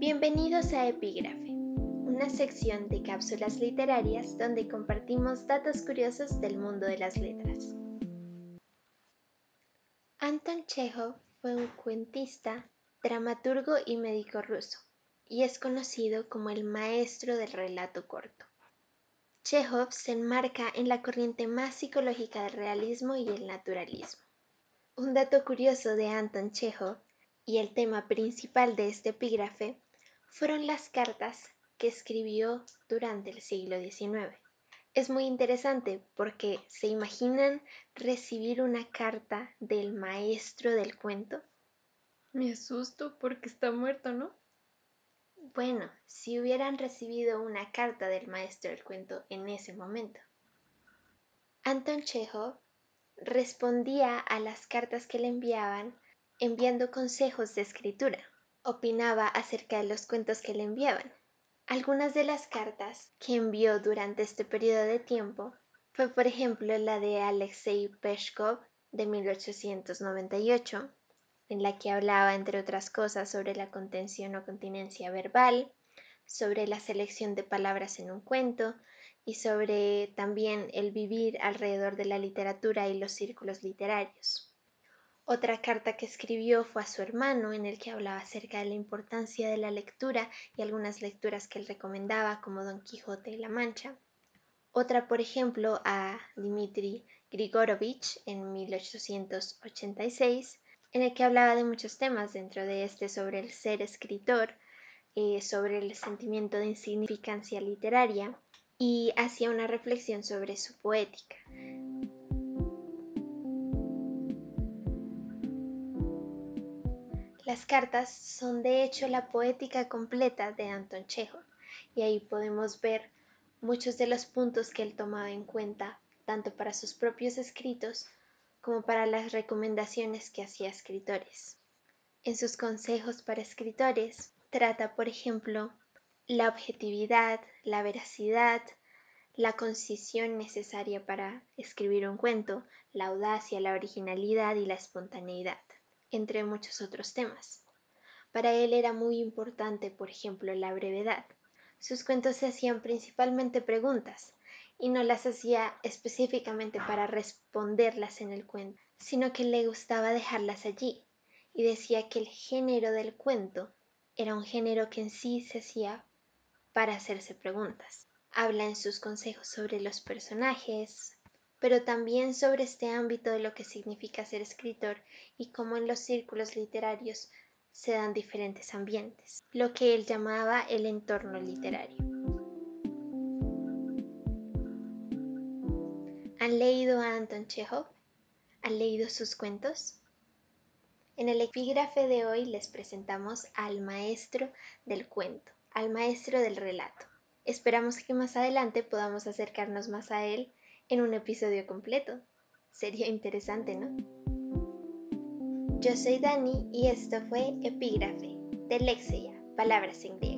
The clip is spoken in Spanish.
Bienvenidos a Epígrafe, una sección de cápsulas literarias donde compartimos datos curiosos del mundo de las letras. Anton Chekhov fue un cuentista, dramaturgo y médico ruso, y es conocido como el maestro del relato corto. Chekhov se enmarca en la corriente más psicológica del realismo y el naturalismo. Un dato curioso de Anton Chekhov y el tema principal de este epígrafe fueron las cartas que escribió durante el siglo XIX. Es muy interesante porque se imaginan recibir una carta del maestro del cuento. Me asusto porque está muerto, ¿no? Bueno, si hubieran recibido una carta del maestro del cuento en ese momento. Anton Chekhov respondía a las cartas que le enviaban enviando consejos de escritura opinaba acerca de los cuentos que le enviaban. Algunas de las cartas que envió durante este periodo de tiempo fue por ejemplo la de Alexei Peshkov de 1898, en la que hablaba entre otras cosas sobre la contención o continencia verbal, sobre la selección de palabras en un cuento y sobre también el vivir alrededor de la literatura y los círculos literarios. Otra carta que escribió fue a su hermano en el que hablaba acerca de la importancia de la lectura y algunas lecturas que él recomendaba como Don Quijote y la Mancha. Otra, por ejemplo, a Dmitri Grigorovich en 1886, en el que hablaba de muchos temas, dentro de este sobre el ser escritor, eh, sobre el sentimiento de insignificancia literaria y hacía una reflexión sobre su poética. Las cartas son de hecho la poética completa de Anton Chekhov y ahí podemos ver muchos de los puntos que él tomaba en cuenta tanto para sus propios escritos como para las recomendaciones que hacía a escritores. En sus consejos para escritores trata, por ejemplo, la objetividad, la veracidad, la concisión necesaria para escribir un cuento, la audacia, la originalidad y la espontaneidad entre muchos otros temas. Para él era muy importante, por ejemplo, la brevedad. Sus cuentos se hacían principalmente preguntas, y no las hacía específicamente para responderlas en el cuento, sino que le gustaba dejarlas allí, y decía que el género del cuento era un género que en sí se hacía para hacerse preguntas. Habla en sus consejos sobre los personajes, pero también sobre este ámbito de lo que significa ser escritor y cómo en los círculos literarios se dan diferentes ambientes, lo que él llamaba el entorno literario. ¿Han leído a Anton Chekhov? ¿Han leído sus cuentos? En el epígrafe de hoy les presentamos al maestro del cuento, al maestro del relato. Esperamos que más adelante podamos acercarnos más a él en un episodio completo. Sería interesante, ¿no? Yo soy Dani y esto fue Epígrafe de Lexia, palabras en griego.